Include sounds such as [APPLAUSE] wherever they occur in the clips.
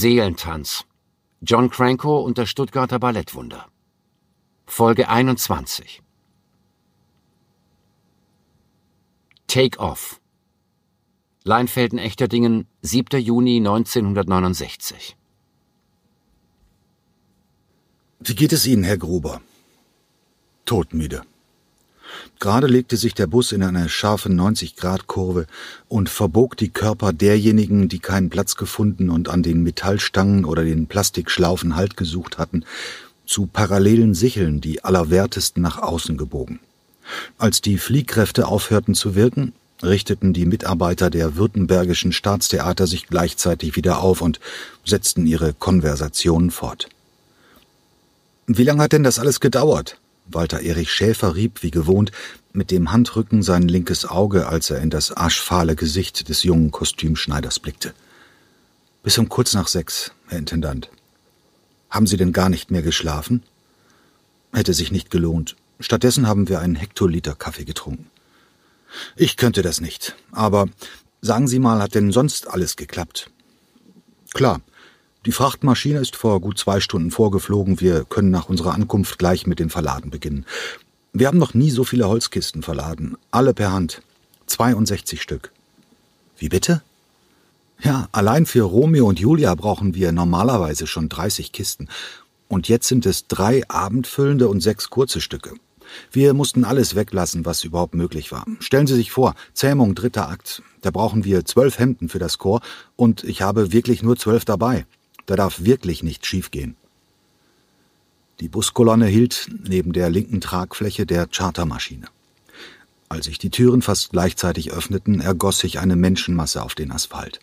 Seelentanz. John Cranko und das Stuttgarter Ballettwunder. Folge 21. Take Off. Leinfelden-Echterdingen, 7. Juni 1969. Wie geht es Ihnen, Herr Gruber? Todmüde. Gerade legte sich der Bus in eine scharfe 90-Grad-Kurve und verbog die Körper derjenigen, die keinen Platz gefunden und an den Metallstangen oder den Plastikschlaufen Halt gesucht hatten, zu parallelen Sicheln, die allerwertesten nach außen gebogen. Als die Fliehkräfte aufhörten zu wirken, richteten die Mitarbeiter der Württembergischen Staatstheater sich gleichzeitig wieder auf und setzten ihre Konversationen fort. Wie lange hat denn das alles gedauert? Walter Erich Schäfer rieb wie gewohnt mit dem Handrücken sein linkes Auge, als er in das aschfahle Gesicht des jungen Kostümschneiders blickte. Bis um kurz nach sechs, Herr Intendant. Haben Sie denn gar nicht mehr geschlafen? Hätte sich nicht gelohnt. Stattdessen haben wir einen Hektoliter Kaffee getrunken. Ich könnte das nicht. Aber sagen Sie mal, hat denn sonst alles geklappt? Klar. Die Frachtmaschine ist vor gut zwei Stunden vorgeflogen. Wir können nach unserer Ankunft gleich mit dem Verladen beginnen. Wir haben noch nie so viele Holzkisten verladen. Alle per Hand. 62 Stück. Wie bitte? Ja, allein für Romeo und Julia brauchen wir normalerweise schon 30 Kisten. Und jetzt sind es drei abendfüllende und sechs kurze Stücke. Wir mussten alles weglassen, was überhaupt möglich war. Stellen Sie sich vor, Zähmung, dritter Akt. Da brauchen wir zwölf Hemden für das Chor und ich habe wirklich nur zwölf dabei. Da darf wirklich nichts schiefgehen. Die Buskolonne hielt neben der linken Tragfläche der Chartermaschine. Als sich die Türen fast gleichzeitig öffneten, ergoss sich eine Menschenmasse auf den Asphalt.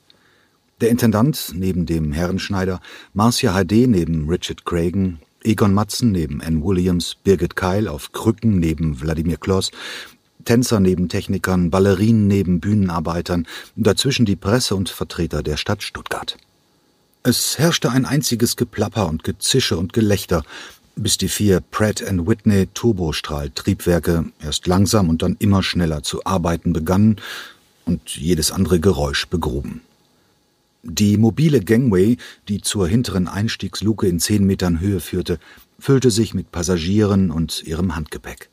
Der Intendant neben dem Herrenschneider, Marcia HD neben Richard Cragen, Egon Matzen neben Ann Williams, Birgit Keil auf Krücken neben Wladimir Kloss, Tänzer neben Technikern, Ballerinen neben Bühnenarbeitern, dazwischen die Presse und Vertreter der Stadt Stuttgart. Es herrschte ein einziges Geplapper und Gezische und Gelächter, bis die vier Pratt Whitney Turbostrahl-Triebwerke erst langsam und dann immer schneller zu arbeiten begannen und jedes andere Geräusch begruben. Die mobile Gangway, die zur hinteren Einstiegsluke in zehn Metern Höhe führte, füllte sich mit Passagieren und ihrem Handgepäck.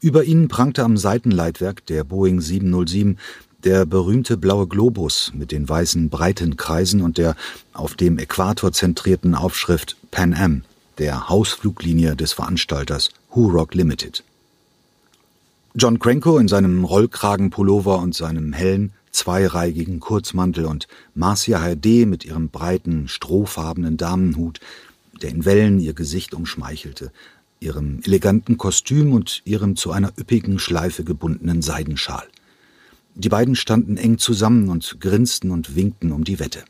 Über ihnen prangte am Seitenleitwerk der Boeing 707 der berühmte blaue Globus mit den weißen breiten Kreisen und der auf dem Äquator zentrierten Aufschrift Pan Am, der Hausfluglinie des Veranstalters Hurock Limited. John Cranko in seinem Rollkragenpullover und seinem hellen, zweireihigen Kurzmantel und Marcia HD mit ihrem breiten, strohfarbenen Damenhut, der in Wellen ihr Gesicht umschmeichelte, ihrem eleganten Kostüm und ihrem zu einer üppigen Schleife gebundenen Seidenschal. Die beiden standen eng zusammen und grinsten und winkten um die Wette.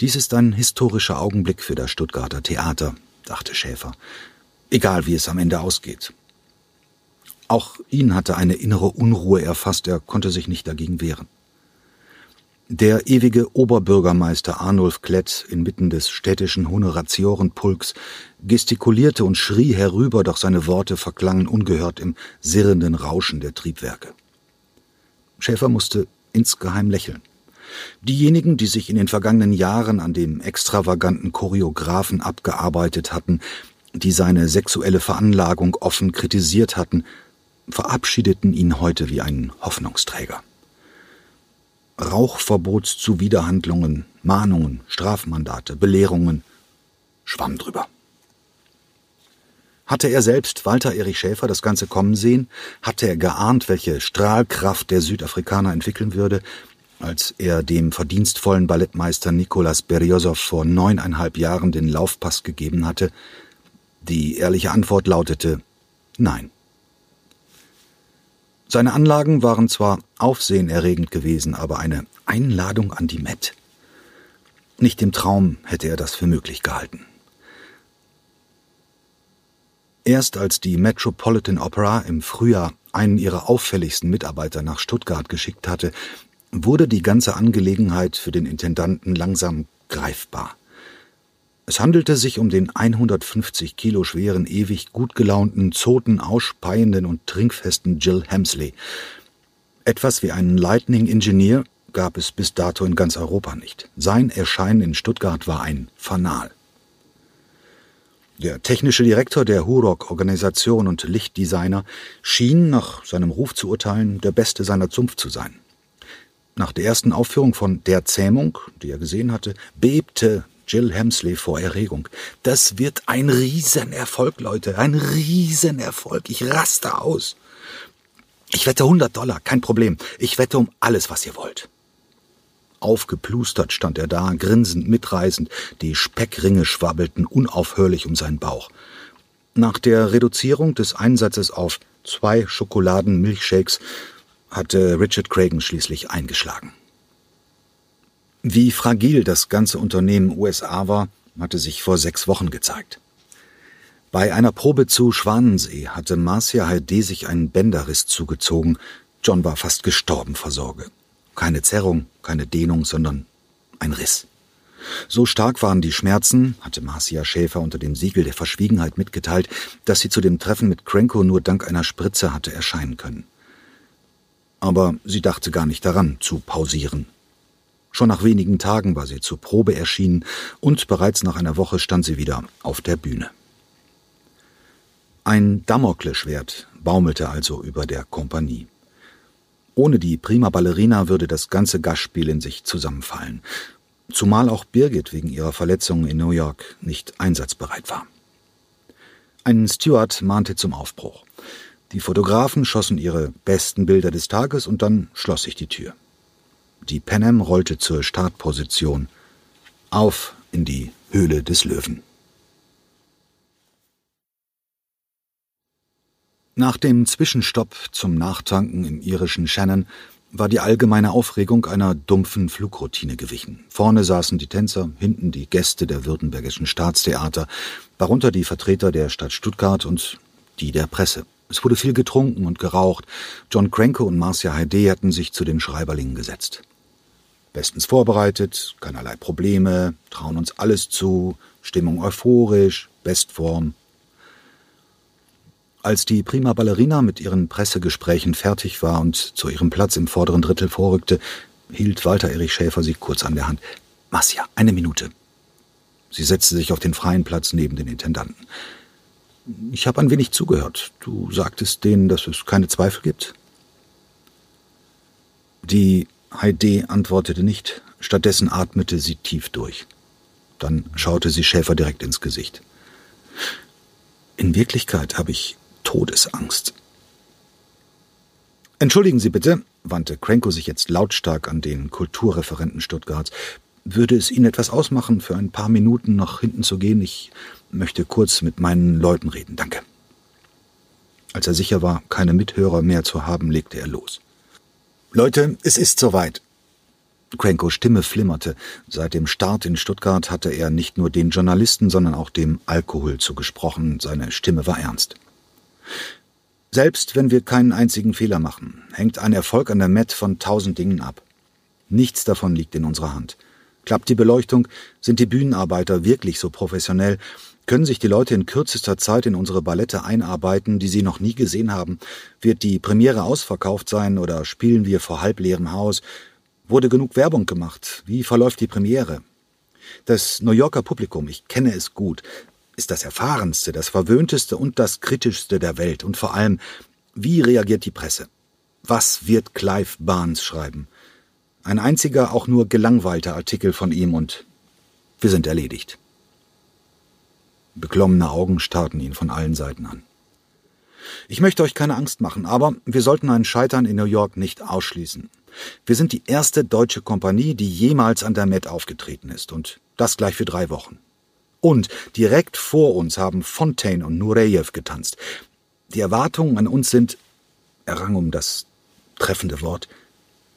Dies ist ein historischer Augenblick für das Stuttgarter Theater, dachte Schäfer. Egal wie es am Ende ausgeht. Auch ihn hatte eine innere Unruhe erfasst, er konnte sich nicht dagegen wehren. Der ewige Oberbürgermeister Arnulf Klett inmitten des städtischen Honoratiorenpulks gestikulierte und schrie herüber, doch seine Worte verklangen ungehört im sirrenden Rauschen der Triebwerke. Schäfer musste insgeheim lächeln. Diejenigen, die sich in den vergangenen Jahren an dem extravaganten Choreografen abgearbeitet hatten, die seine sexuelle Veranlagung offen kritisiert hatten, verabschiedeten ihn heute wie einen Hoffnungsträger. Rauchverbotszuwiderhandlungen, Mahnungen, Strafmandate, Belehrungen, schwamm drüber. Hatte er selbst, Walter Erich Schäfer, das Ganze kommen sehen? Hatte er geahnt, welche Strahlkraft der Südafrikaner entwickeln würde, als er dem verdienstvollen Ballettmeister Nikolas Beriosow vor neuneinhalb Jahren den Laufpass gegeben hatte? Die ehrliche Antwort lautete Nein. Seine Anlagen waren zwar aufsehenerregend gewesen, aber eine Einladung an die Met. Nicht im Traum hätte er das für möglich gehalten. Erst als die Metropolitan Opera im Frühjahr einen ihrer auffälligsten Mitarbeiter nach Stuttgart geschickt hatte, wurde die ganze Angelegenheit für den Intendanten langsam greifbar. Es handelte sich um den 150 Kilo schweren, ewig gut gelaunten, zoten, ausspeienden und trinkfesten Jill Hemsley. Etwas wie einen Lightning Engineer, gab es bis dato in ganz Europa nicht. Sein Erscheinen in Stuttgart war ein Fanal. Der technische Direktor der Hurok-Organisation und Lichtdesigner schien, nach seinem Ruf zu urteilen, der Beste seiner Zunft zu sein. Nach der ersten Aufführung von Der Zähmung, die er gesehen hatte, bebte Jill Hemsley vor Erregung. Das wird ein Riesenerfolg, Leute, ein Riesenerfolg. Ich raste aus. Ich wette 100 Dollar, kein Problem. Ich wette um alles, was ihr wollt. Aufgeplustert stand er da, grinsend mitreißend, die Speckringe schwabbelten unaufhörlich um seinen Bauch. Nach der Reduzierung des Einsatzes auf zwei Schokoladen-Milchshakes hatte Richard Cragen schließlich eingeschlagen. Wie fragil das ganze Unternehmen USA war, hatte sich vor sechs Wochen gezeigt. Bei einer Probe zu Schwanensee hatte Marcia Heide sich einen Bänderriss zugezogen. John war fast gestorben vor Sorge. Keine Zerrung, keine Dehnung, sondern ein Riss. So stark waren die Schmerzen, hatte Marcia Schäfer unter dem Siegel der Verschwiegenheit mitgeteilt, dass sie zu dem Treffen mit Krenko nur dank einer Spritze hatte erscheinen können. Aber sie dachte gar nicht daran, zu pausieren. Schon nach wenigen Tagen war sie zur Probe erschienen und bereits nach einer Woche stand sie wieder auf der Bühne. Ein Damoklesschwert baumelte also über der Kompanie. Ohne die prima Ballerina würde das ganze Gastspiel in sich zusammenfallen, zumal auch Birgit wegen ihrer Verletzungen in New York nicht einsatzbereit war. Ein Steward mahnte zum Aufbruch. Die Fotografen schossen ihre besten Bilder des Tages und dann schloss sich die Tür. Die Panem rollte zur Startposition. Auf in die Höhle des Löwen. Nach dem Zwischenstopp zum Nachtanken im irischen Shannon war die allgemeine Aufregung einer dumpfen Flugroutine gewichen. Vorne saßen die Tänzer, hinten die Gäste der Württembergischen Staatstheater, darunter die Vertreter der Stadt Stuttgart und die der Presse. Es wurde viel getrunken und geraucht. John Cranko und Marcia Heide hatten sich zu den Schreiberlingen gesetzt bestens vorbereitet, keinerlei Probleme, trauen uns alles zu, Stimmung euphorisch, Bestform. Als die prima Ballerina mit ihren Pressegesprächen fertig war und zu ihrem Platz im vorderen Drittel vorrückte, hielt Walter Erich Schäfer sie kurz an der Hand. Masja, eine Minute. Sie setzte sich auf den freien Platz neben den Intendanten. Ich habe ein wenig zugehört. Du sagtest denen, dass es keine Zweifel gibt? Die Heide antwortete nicht, stattdessen atmete sie tief durch. Dann schaute sie Schäfer direkt ins Gesicht. In Wirklichkeit habe ich Todesangst. Entschuldigen Sie bitte, wandte Krenko sich jetzt lautstark an den Kulturreferenten Stuttgarts. Würde es Ihnen etwas ausmachen, für ein paar Minuten nach hinten zu gehen? Ich möchte kurz mit meinen Leuten reden. Danke. Als er sicher war, keine Mithörer mehr zu haben, legte er los. Leute, es ist soweit. Crankos Stimme flimmerte. Seit dem Start in Stuttgart hatte er nicht nur den Journalisten, sondern auch dem Alkohol zugesprochen. Seine Stimme war ernst. Selbst wenn wir keinen einzigen Fehler machen, hängt ein Erfolg an der Met von tausend Dingen ab. Nichts davon liegt in unserer Hand. Klappt die Beleuchtung, sind die Bühnenarbeiter wirklich so professionell, können sich die Leute in kürzester Zeit in unsere Ballette einarbeiten, die sie noch nie gesehen haben? Wird die Premiere ausverkauft sein oder spielen wir vor halbleerem Haus? Wurde genug Werbung gemacht? Wie verläuft die Premiere? Das New Yorker Publikum, ich kenne es gut, ist das erfahrenste, das verwöhnteste und das kritischste der Welt. Und vor allem, wie reagiert die Presse? Was wird Clive Barnes schreiben? Ein einziger, auch nur gelangweilter Artikel von ihm und wir sind erledigt. Beklommene Augen starrten ihn von allen Seiten an. Ich möchte euch keine Angst machen, aber wir sollten ein Scheitern in New York nicht ausschließen. Wir sind die erste deutsche Kompanie, die jemals an der Met aufgetreten ist, und das gleich für drei Wochen. Und direkt vor uns haben Fontaine und Nureyev getanzt. Die Erwartungen an uns sind, er rang um das treffende Wort,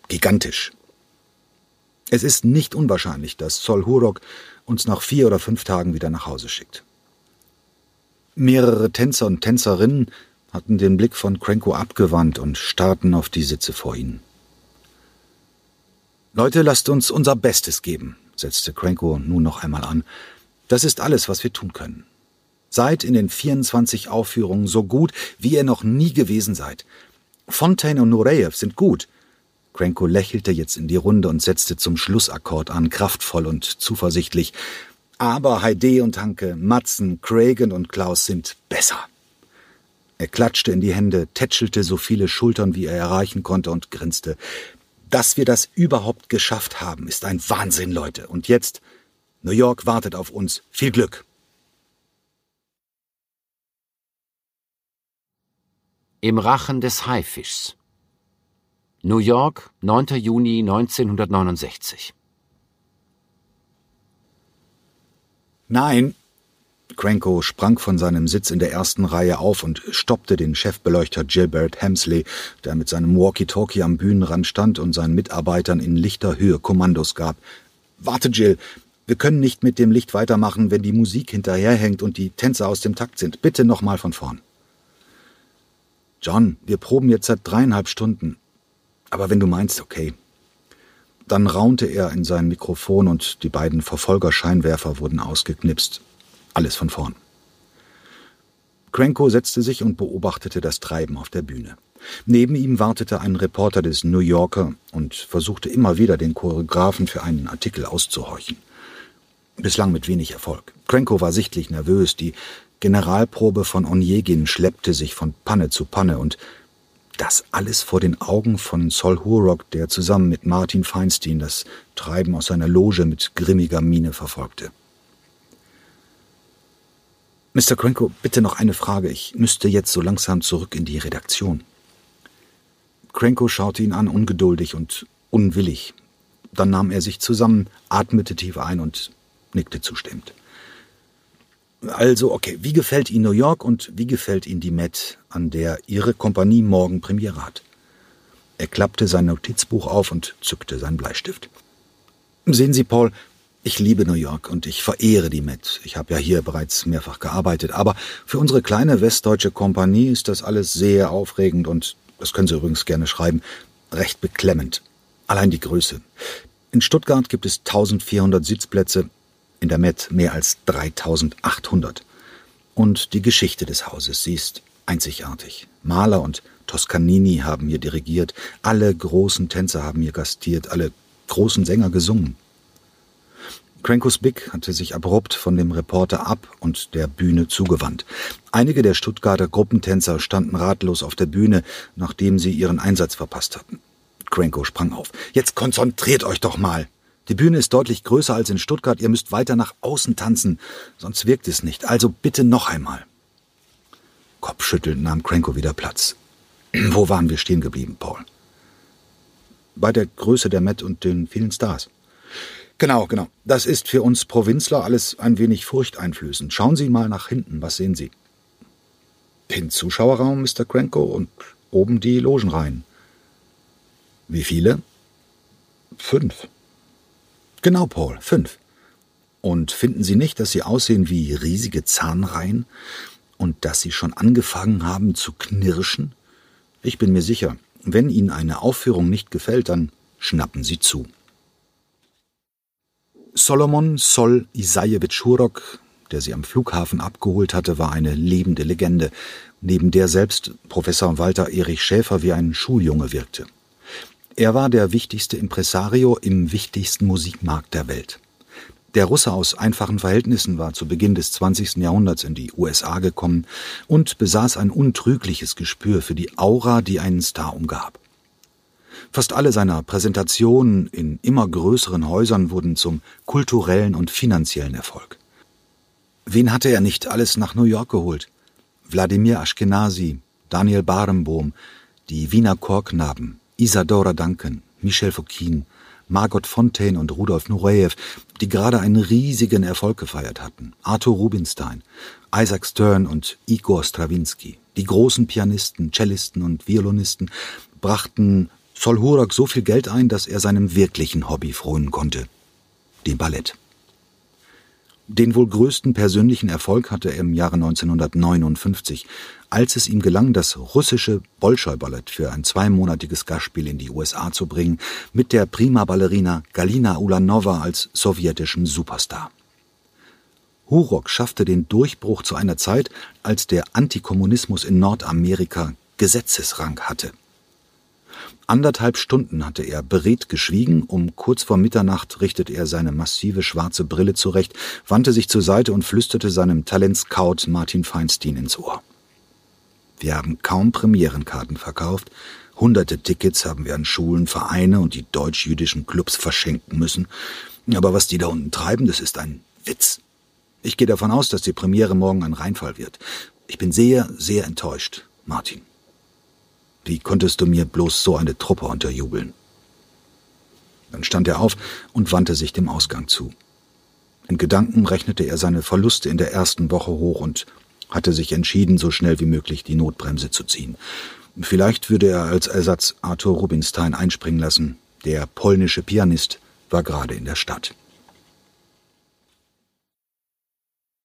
gigantisch. Es ist nicht unwahrscheinlich, dass Sol Hurok uns nach vier oder fünf Tagen wieder nach Hause schickt. Mehrere Tänzer und Tänzerinnen hatten den Blick von Cranko abgewandt und starrten auf die Sitze vor ihnen. Leute, lasst uns unser Bestes geben, setzte Cranko nun noch einmal an. Das ist alles, was wir tun können. Seid in den 24 Aufführungen so gut, wie ihr noch nie gewesen seid. Fontaine und Nureyev sind gut. Cranko lächelte jetzt in die Runde und setzte zum Schlussakkord an, kraftvoll und zuversichtlich. Aber Heide und Hanke, Matzen, Cragen und Klaus sind besser. Er klatschte in die Hände, tätschelte so viele Schultern, wie er erreichen konnte und grinste. Dass wir das überhaupt geschafft haben, ist ein Wahnsinn, Leute. Und jetzt, New York wartet auf uns. Viel Glück. Im Rachen des Haifischs. New York, 9. Juni 1969. Nein, Cranko sprang von seinem Sitz in der ersten Reihe auf und stoppte den Chefbeleuchter Gilbert Hemsley, der mit seinem Walkie-Talkie am Bühnenrand stand und seinen Mitarbeitern in lichter Höhe Kommandos gab. Warte, Jill, wir können nicht mit dem Licht weitermachen, wenn die Musik hinterherhängt und die Tänzer aus dem Takt sind. Bitte nochmal von vorn. John, wir proben jetzt seit dreieinhalb Stunden. Aber wenn du meinst, okay. Dann raunte er in sein Mikrofon und die beiden Verfolgerscheinwerfer wurden ausgeknipst. Alles von vorn. Cranko setzte sich und beobachtete das Treiben auf der Bühne. Neben ihm wartete ein Reporter des New Yorker und versuchte immer wieder den Choreografen für einen Artikel auszuhorchen. Bislang mit wenig Erfolg. Cranko war sichtlich nervös, die Generalprobe von Onjegin schleppte sich von Panne zu Panne und das alles vor den Augen von Sol Hurok, der zusammen mit Martin Feinstein das Treiben aus seiner Loge mit grimmiger Miene verfolgte. Mr. Cranko, bitte noch eine Frage. Ich müsste jetzt so langsam zurück in die Redaktion. Cranko schaute ihn an, ungeduldig und unwillig. Dann nahm er sich zusammen, atmete tief ein und nickte zustimmend. Also, okay, wie gefällt Ihnen New York und wie gefällt Ihnen die Met, an der Ihre Kompanie morgen Premiere hat? Er klappte sein Notizbuch auf und zückte seinen Bleistift. Sehen Sie, Paul, ich liebe New York und ich verehre die Met. Ich habe ja hier bereits mehrfach gearbeitet, aber für unsere kleine westdeutsche Kompanie ist das alles sehr aufregend und, das können Sie übrigens gerne schreiben, recht beklemmend. Allein die Größe. In Stuttgart gibt es 1400 Sitzplätze, in der Met mehr als 3800. Und die Geschichte des Hauses, sie ist einzigartig. Maler und Toscanini haben hier dirigiert, alle großen Tänzer haben hier gastiert, alle großen Sänger gesungen. Crankos Big hatte sich abrupt von dem Reporter ab und der Bühne zugewandt. Einige der Stuttgarter Gruppentänzer standen ratlos auf der Bühne, nachdem sie ihren Einsatz verpasst hatten. Cranko sprang auf. Jetzt konzentriert euch doch mal. Die Bühne ist deutlich größer als in Stuttgart. Ihr müsst weiter nach außen tanzen, sonst wirkt es nicht. Also bitte noch einmal. Kopfschüttelnd nahm Cranko wieder Platz. [CLEARS THROAT] Wo waren wir stehen geblieben, Paul? Bei der Größe der Met und den vielen Stars. Genau, genau. Das ist für uns Provinzler alles ein wenig furchteinflößend. Schauen Sie mal nach hinten, was sehen Sie? Den Zuschauerraum, Mr. Cranko, und oben die Logenreihen. Wie viele? Fünf. Genau, Paul, fünf. Und finden Sie nicht, dass sie aussehen wie riesige Zahnreihen und dass sie schon angefangen haben zu knirschen? Ich bin mir sicher, wenn Ihnen eine Aufführung nicht gefällt, dann schnappen Sie zu. Solomon Sol Isajewitsch Hurok, der sie am Flughafen abgeholt hatte, war eine lebende Legende, neben der selbst Professor Walter Erich Schäfer wie ein Schuljunge wirkte. Er war der wichtigste Impresario im wichtigsten Musikmarkt der Welt. Der Russe aus einfachen Verhältnissen war zu Beginn des 20. Jahrhunderts in die USA gekommen und besaß ein untrügliches Gespür für die Aura, die einen Star umgab. Fast alle seiner Präsentationen in immer größeren Häusern wurden zum kulturellen und finanziellen Erfolg. Wen hatte er nicht alles nach New York geholt? Wladimir Ashkenazi, Daniel Barenbohm, die Wiener Chorknaben, Isadora Duncan, Michel Fouquin, Margot Fontaine und Rudolf Nureyev, die gerade einen riesigen Erfolg gefeiert hatten, Arthur Rubinstein, Isaac Stern und Igor Strawinski. Die großen Pianisten, Cellisten und Violonisten brachten Solhurak so viel Geld ein, dass er seinem wirklichen Hobby frönen konnte, dem Ballett. Den wohl größten persönlichen Erfolg hatte er im Jahre 1959, als es ihm gelang, das russische Bolschoi-Ballett für ein zweimonatiges Gastspiel in die USA zu bringen, mit der Prima-Ballerina Galina Ulanova als sowjetischem Superstar. Hurok schaffte den Durchbruch zu einer Zeit, als der Antikommunismus in Nordamerika Gesetzesrang hatte. Anderthalb Stunden hatte er beredt geschwiegen, um kurz vor Mitternacht richtete er seine massive schwarze Brille zurecht, wandte sich zur Seite und flüsterte seinem Talentscout Martin Feinstein ins Ohr. Wir haben kaum Premierenkarten verkauft, hunderte Tickets haben wir an Schulen, Vereine und die deutsch-jüdischen Clubs verschenken müssen, aber was die da unten treiben, das ist ein Witz. Ich gehe davon aus, dass die Premiere morgen ein Reinfall wird. Ich bin sehr, sehr enttäuscht, Martin. Wie konntest du mir bloß so eine Truppe unterjubeln? Dann stand er auf und wandte sich dem Ausgang zu. In Gedanken rechnete er seine Verluste in der ersten Woche hoch und hatte sich entschieden, so schnell wie möglich die Notbremse zu ziehen. Vielleicht würde er als Ersatz Arthur Rubinstein einspringen lassen. Der polnische Pianist war gerade in der Stadt.